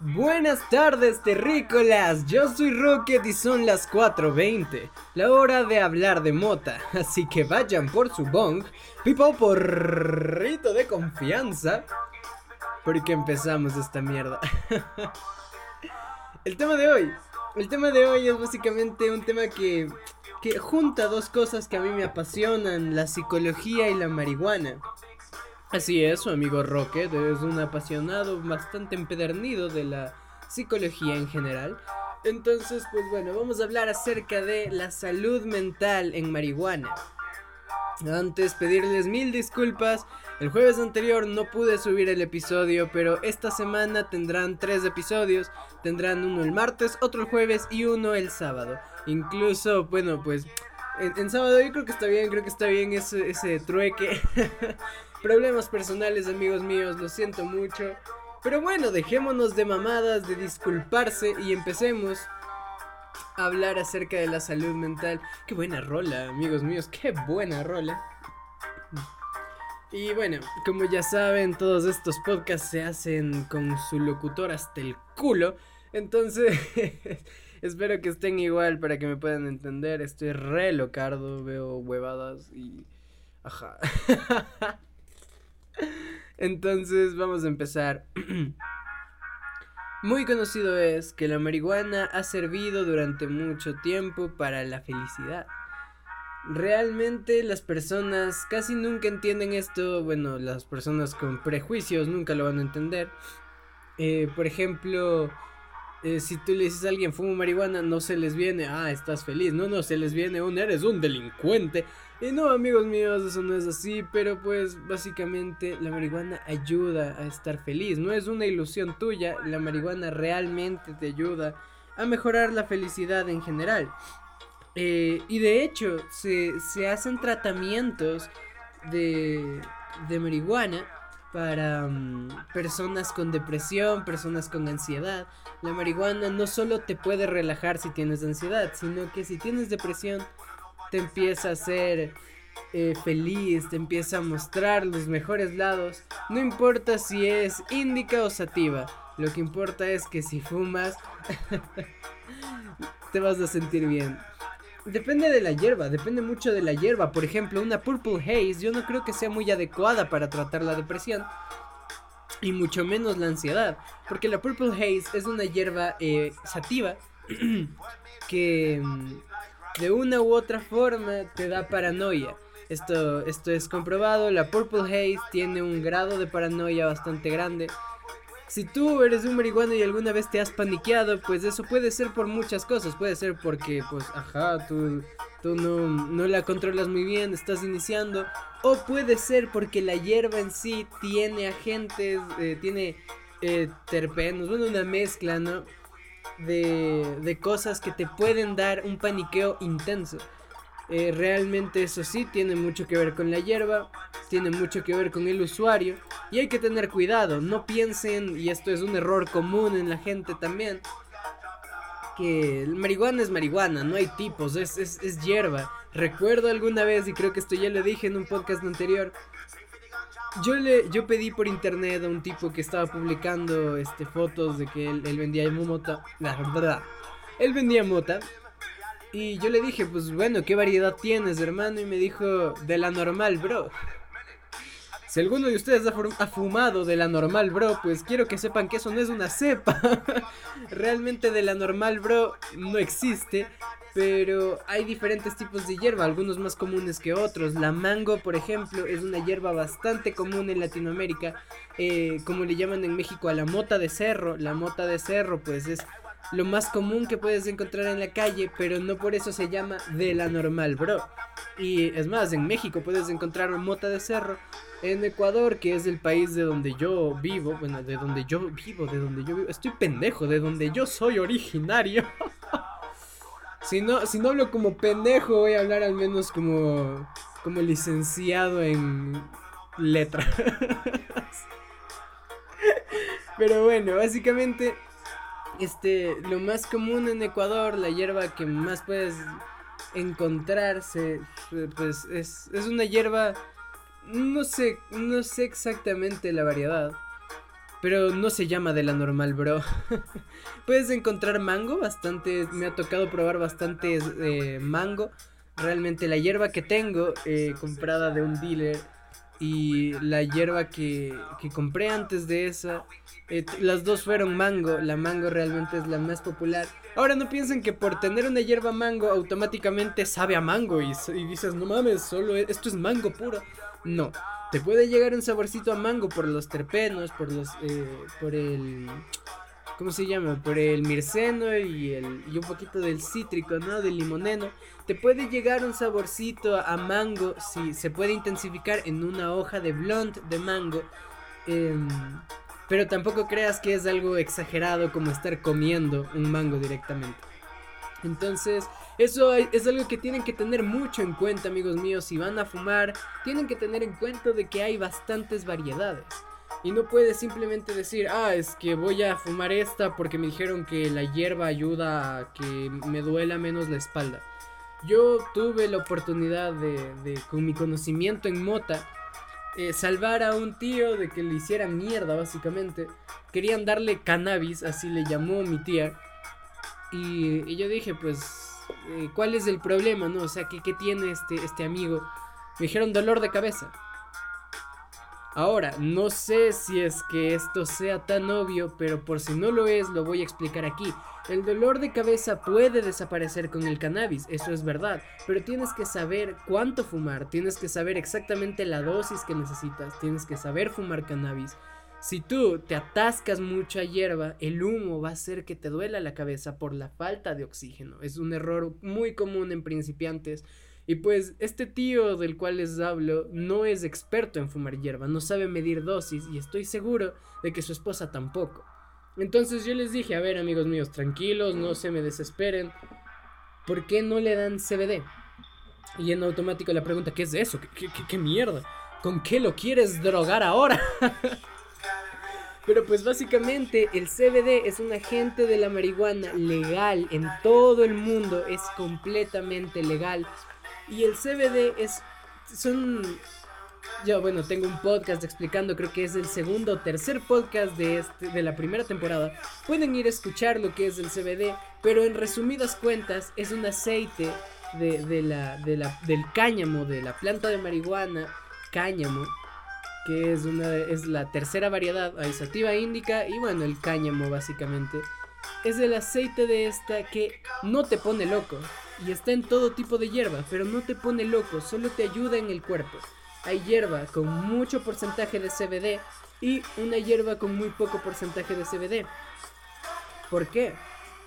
Buenas tardes, terrícolas. Yo soy Rocket y son las 4:20, la hora de hablar de mota. Así que vayan por su bong, pipo porrito de confianza, porque empezamos esta mierda. el tema de hoy, el tema de hoy es básicamente un tema que que junta dos cosas que a mí me apasionan, la psicología y la marihuana. Así es, su amigo Rocket es un apasionado bastante empedernido de la psicología en general. Entonces, pues bueno, vamos a hablar acerca de la salud mental en marihuana. Antes pedirles mil disculpas, el jueves anterior no pude subir el episodio, pero esta semana tendrán tres episodios, tendrán uno el martes, otro el jueves y uno el sábado. Incluso, bueno, pues en, sábado yo creo que está bien, creo que está bien ese, ese trueque. Problemas personales, amigos míos, lo siento mucho. Pero bueno, dejémonos de mamadas, de disculparse y empecemos a hablar acerca de la salud mental. Qué buena rola, amigos míos, qué buena rola. Y bueno, como ya saben, todos estos podcasts se hacen con su locutor hasta el culo. Entonces, espero que estén igual para que me puedan entender. Estoy re locardo, veo huevadas y... Ajá. Entonces vamos a empezar. Muy conocido es que la marihuana ha servido durante mucho tiempo para la felicidad. Realmente las personas casi nunca entienden esto, bueno, las personas con prejuicios nunca lo van a entender. Eh, por ejemplo, eh, si tú le dices a alguien fumo marihuana, no se les viene, ah, estás feliz. No, no, se les viene un eres un delincuente. Y no, amigos míos, eso no es así, pero pues básicamente la marihuana ayuda a estar feliz. No es una ilusión tuya, la marihuana realmente te ayuda a mejorar la felicidad en general. Eh, y de hecho, se, se hacen tratamientos de, de marihuana para mm, personas con depresión, personas con ansiedad. La marihuana no solo te puede relajar si tienes ansiedad, sino que si tienes depresión te empieza a hacer eh, feliz, te empieza a mostrar los mejores lados. No importa si es índica o sativa, lo que importa es que si fumas te vas a sentir bien. Depende de la hierba, depende mucho de la hierba. Por ejemplo, una Purple Haze yo no creo que sea muy adecuada para tratar la depresión. Y mucho menos la ansiedad. Porque la Purple Haze es una hierba eh, sativa que mm, de una u otra forma te da paranoia. Esto, esto es comprobado. La Purple Haze tiene un grado de paranoia bastante grande. Si tú eres un marihuano y alguna vez te has paniqueado, pues eso puede ser por muchas cosas. Puede ser porque, pues, ajá, tú, tú no, no la controlas muy bien, estás iniciando. O puede ser porque la hierba en sí tiene agentes, eh, tiene eh, terpenos, bueno, una mezcla, ¿no? De, de cosas que te pueden dar un paniqueo intenso. Eh, realmente eso sí tiene mucho que ver con la hierba, tiene mucho que ver con el usuario y hay que tener cuidado, no piensen, y esto es un error común en la gente también, que el marihuana es marihuana, no hay tipos, es, es, hierba. Recuerdo alguna vez, y creo que esto ya lo dije en un podcast anterior, yo le yo pedí por internet a un tipo que estaba publicando este fotos de que él, él vendía mota, la verdad, él vendía mota y yo le dije, pues bueno, ¿qué variedad tienes, hermano? Y me dijo, de la normal, bro. Si alguno de ustedes ha, fumado de la normal, bro, pues quiero que sepan que eso no es una cepa. Realmente de la normal, bro, no existe. Pero hay diferentes tipos de hierba, algunos más comunes que otros. La mango, por ejemplo, es una hierba bastante común en Latinoamérica. Eh, como le llaman en México a la mota de cerro. La mota de cerro, pues es lo más común que puedes encontrar en la calle, pero no por eso se llama de la normal, bro. Y es más, en México puedes encontrar mota de cerro. En Ecuador, que es el país de donde yo vivo, bueno, de donde yo vivo, de donde yo vivo, estoy pendejo, de donde yo soy originario. si no, si no hablo como pendejo, voy a hablar al menos como, como licenciado en letras. Pero bueno, básicamente este, lo más común en Ecuador, la hierba que más puedes encontrarse, pues es, es una hierba, no sé, no sé exactamente la variedad, pero no se llama de la normal, bro. Puedes encontrar mango, bastante, me ha tocado probar bastante eh, mango. Realmente la hierba que tengo, eh, comprada de un dealer, y la hierba que, que compré antes de esa, eh, las dos fueron mango. La mango realmente es la más popular. Ahora no piensen que por tener una hierba mango automáticamente sabe a mango y, y dices, no mames, solo e, esto es mango puro. No, te puede llegar un saborcito a mango por los terpenos, por los, eh, por el, ¿cómo se llama? Por el mirceno y, el, y un poquito del cítrico, ¿no? Del limoneno. Te puede llegar un saborcito a mango si se puede intensificar en una hoja de blonde de mango. Em, pero tampoco creas que es algo exagerado como estar comiendo un mango directamente. Entonces, eso es algo que tienen que tener mucho en cuenta, amigos míos. Si van a fumar, tienen que tener en cuenta de que hay bastantes variedades. Y no puedes simplemente decir, ah, es que voy a fumar esta porque me dijeron que la hierba ayuda a que me duela menos la espalda. Yo tuve la oportunidad de, con mi conocimiento en mota, eh, salvar a un tío de que le hiciera mierda, básicamente. Querían darle cannabis, así le llamó mi tía. Y, yo dije, pues eh, cuál es el problema, ¿no? O sea, ¿qué, tiene este, este amigo? Me dijeron dolor de cabeza. Ahora, no sé si es que esto sea tan obvio, pero por si no lo es, lo voy a explicar aquí. El dolor de cabeza puede desaparecer con el cannabis, eso es verdad, pero tienes que saber cuánto fumar, tienes que saber exactamente la dosis que necesitas, tienes que saber fumar cannabis. Si tú te atascas mucha hierba, el humo va a hacer que te duela la cabeza por la falta de oxígeno. Es un error muy común en principiantes. Y pues este tío del cual les hablo no es experto en fumar hierba, no sabe medir dosis y estoy seguro de que su esposa tampoco. Entonces yo les dije, a ver amigos míos, tranquilos, no se me desesperen. ¿Por qué no le dan CBD? Y en automático la pregunta, ¿qué es eso? ¿Qué, qué, qué mierda? ¿Con qué lo quieres drogar ahora? Pero pues básicamente el CBD es un agente de la marihuana legal en todo el mundo, es completamente legal. Y el CBD es son yo bueno, tengo un podcast explicando, creo que es el segundo o tercer podcast de este de la primera temporada. Pueden ir a escuchar lo que es el CBD, pero en resumidas cuentas es un aceite de, de la, de la, del cáñamo, de la planta de marihuana, cáñamo que es, una, es la tercera variedad, sativa índica y bueno, el cáñamo básicamente. Es el aceite de esta que no te pone loco y está en todo tipo de hierba, pero no te pone loco, solo te ayuda en el cuerpo. Hay hierba con mucho porcentaje de CBD y una hierba con muy poco porcentaje de CBD. ¿Por qué?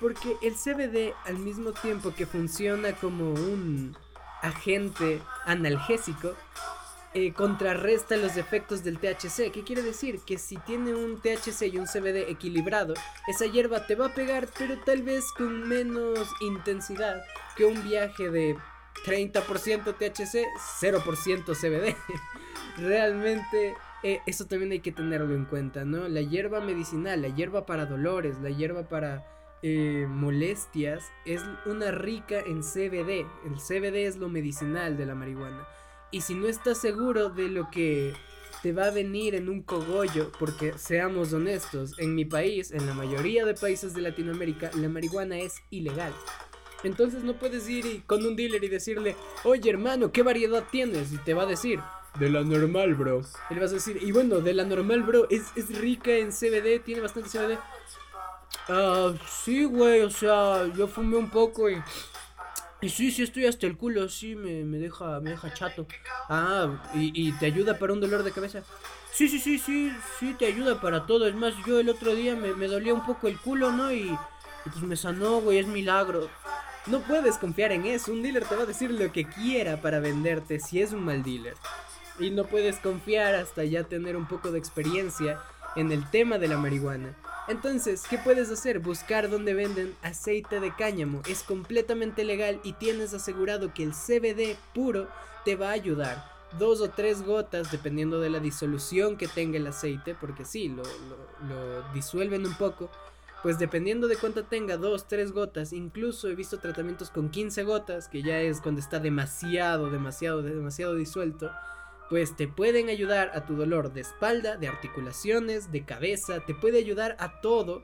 Porque el CBD al mismo tiempo que funciona como un agente analgésico, eh, contrarresta los efectos del THC. ¿Qué quiere decir? Que si tiene un THC y un CBD equilibrado, esa hierba te va a pegar, pero tal vez con menos intensidad que un viaje de 30% THC, 0% CBD. Realmente eh, eso también hay que tenerlo en cuenta, ¿no? La hierba medicinal, la hierba para dolores, la hierba para eh, molestias, es una rica en CBD. El CBD es lo medicinal de la marihuana. Y si no estás seguro de lo que te va a venir en un cogollo, porque seamos honestos, en mi país, en la mayoría de países de Latinoamérica, la marihuana es ilegal. Entonces no puedes ir con un dealer y decirle, oye hermano, ¿qué variedad tienes? Y te va a decir, de la normal, bro. Y le vas a decir, y bueno, de la normal, bro, es, es rica en CBD, tiene bastante CBD. Ah, sí, güey, o sea, yo fumé un poco y y sí, sí estoy hasta el culo, sí, me, deja, me deja chato. Ah, y, te ayuda para un dolor de cabeza. Sí, sí, sí, sí, sí, te ayuda para todo. Es más, yo el otro día me, dolía un poco el culo, ¿no? Y, pues me sanó, güey, es milagro. No puedes confiar en eso. Un dealer te va a decir lo que quiera para venderte si es un mal dealer. Y no puedes confiar hasta ya tener un poco de experiencia en el tema de la marihuana. Entonces, ¿qué puedes hacer? Buscar donde venden aceite de cáñamo. Es completamente legal y tienes asegurado que el CBD puro te va a ayudar. Dos o tres gotas, dependiendo de la disolución que tenga el aceite, porque sí, lo, disuelven un poco. Pues dependiendo de cuánto tenga, dos, tres gotas, incluso he visto tratamientos con 15 gotas, que ya es cuando está demasiado, demasiado, demasiado disuelto pues te pueden ayudar a tu dolor de espalda, de articulaciones, de cabeza, te puede ayudar a todo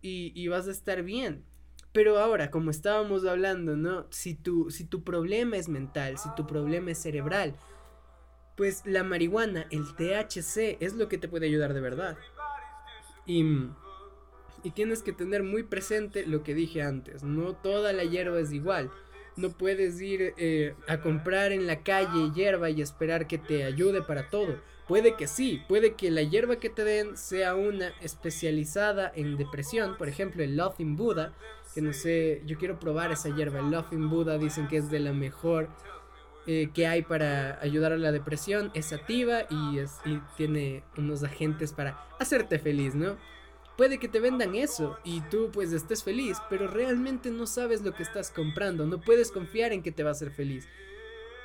y, y vas a estar bien. Pero ahora, como estábamos hablando, ¿no? Si tu, si tu problema es mental, si tu problema es cerebral, pues la marihuana, el THC, es lo que te puede ayudar de verdad. Y, y tienes que tener muy presente lo que dije antes, no toda la hierba es igual. No puedes ir eh, a comprar en la calle hierba y esperar que te ayude para todo. Puede que sí, puede que la hierba que te den sea una especializada en depresión, por ejemplo el Laughing Buddha, que no sé, yo quiero probar esa hierba, el Laughing Buddha dicen que es de la mejor eh, que hay para ayudar a la depresión, es activa y, es, y tiene unos agentes para hacerte feliz, ¿no? Puede que te vendan eso y tú pues estés feliz, pero realmente no sabes lo que estás comprando, no puedes confiar en que te va a hacer feliz.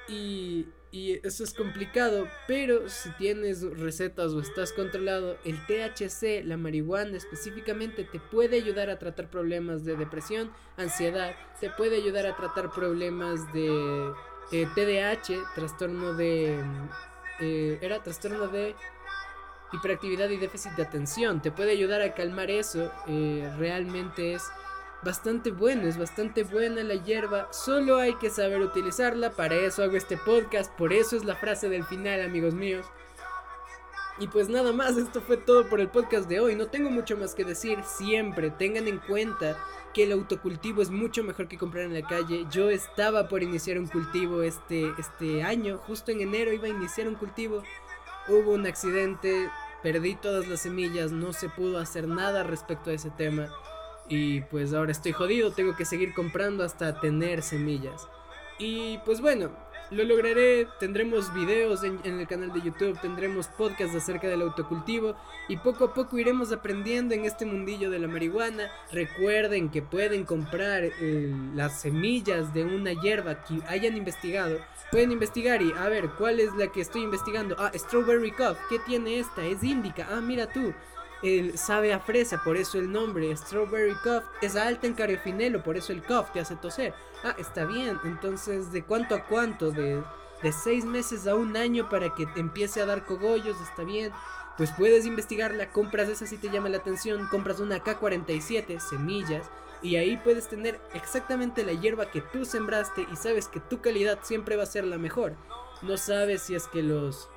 Y, y eso es complicado, pero si tienes recetas o estás controlado, el THC, la marihuana específicamente, te puede ayudar a tratar problemas de depresión, ansiedad, te puede ayudar a tratar problemas de eh, TDAH, trastorno de... Eh, era trastorno de hiperactividad y déficit de atención. Te puede ayudar a calmar eso. Eh, realmente es bastante bueno, es bastante buena la hierba. Solo hay que saber utilizarla. Para eso hago este podcast. Por eso es la frase del final, amigos míos. Y pues nada más, esto fue todo por el podcast de hoy. No tengo mucho más que decir. Siempre tengan en cuenta que el autocultivo es mucho mejor que comprar en la calle. Yo estaba por iniciar un cultivo este, este año. Justo en enero iba a iniciar un cultivo. Hubo un accidente, perdí todas las semillas, no se pudo hacer nada respecto a ese tema. Y pues ahora estoy jodido, tengo que seguir comprando hasta tener semillas. Y pues bueno, lo lograré, tendremos videos en, el canal de YouTube, tendremos podcasts acerca del autocultivo y poco a poco iremos aprendiendo en este mundillo de la marihuana. Recuerden que pueden comprar eh, las semillas de una hierba que hayan investigado. Pueden investigar y a ver cuál es la que estoy investigando. Ah, Strawberry Cough, ¿qué tiene esta? Es índica. Ah, mira tú el sabe a fresa, por eso el nombre, Strawberry Cough, es alta en cariofinelo, por eso el cough te hace toser. Ah, está bien, entonces, ¿de cuánto a cuánto? De, de seis meses a un año para que te empiece a dar cogollos, está bien. Pues puedes investigarla, compras esa si te llama la atención, compras una K47, semillas, y ahí puedes tener exactamente la hierba que tú sembraste y sabes que tu calidad siempre va a ser la mejor. No sabes si es que los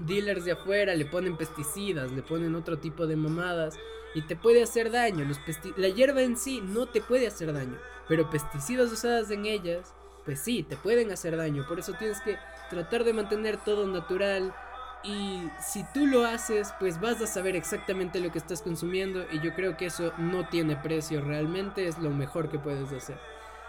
dealers de afuera le ponen pesticidas, le ponen otro tipo de mamadas y te puede hacer daño. Los la hierba en sí no te puede hacer daño, pero pesticidas usadas en ellas, pues sí, te pueden hacer daño. Por eso tienes que tratar de mantener todo natural. Y si tú lo haces, pues vas a saber exactamente lo que estás consumiendo. Y yo creo que eso no tiene precio realmente, es lo mejor que puedes hacer.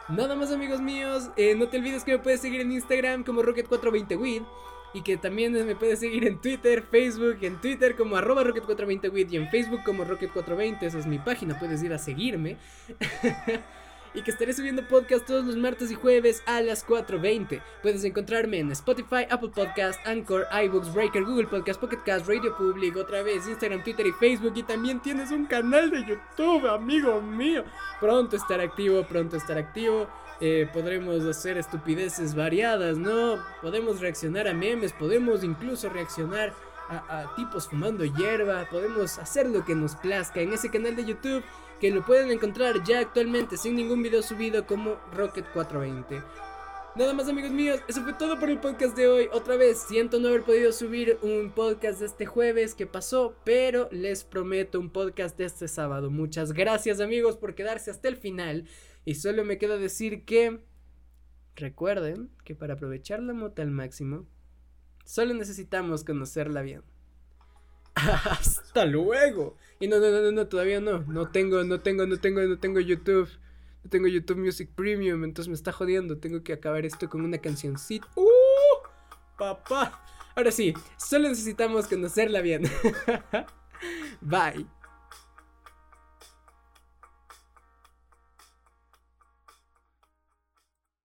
Nada más amigos míos, eh, no te olvides que me puedes seguir en Instagram como Rocket420wid y que también me puedes seguir en Twitter, Facebook, en Twitter como arroba Rocket420wid y en Facebook como Rocket420, esa es mi página, puedes ir a seguirme. y que estaré subiendo podcast todos los martes y jueves a las 4.20. Puedes encontrarme en Spotify, Apple Podcast, Anchor, iBooks, Breaker, Google Podcast, Pocket Cast, Radio Public, otra vez Instagram, Twitter y Facebook. Y también tienes un canal de YouTube, amigo mío. Pronto estará activo, pronto estará activo. Eh, podremos hacer estupideces variadas, ¿no? Podemos reaccionar a memes, podemos incluso reaccionar a, tipos fumando hierba, podemos hacer lo que nos plazca en ese canal de YouTube que lo pueden encontrar ya actualmente sin ningún video subido como Rocket 420. Nada más amigos míos, eso fue todo por el podcast de hoy. Otra vez, siento no haber podido subir un podcast de este jueves que pasó, pero les prometo un podcast de este sábado. Muchas gracias amigos por quedarse hasta el final. Y solo me queda decir que recuerden que para aprovechar la mota al máximo, solo necesitamos conocerla bien. Hasta luego. Y no, no, no, no, todavía no. No tengo, no tengo, no tengo, no tengo YouTube. No tengo YouTube Music Premium, entonces me está jodiendo. Tengo que acabar esto con una cancioncita. ¡Uh! Papá. Ahora sí, solo necesitamos conocerla bien. Bye.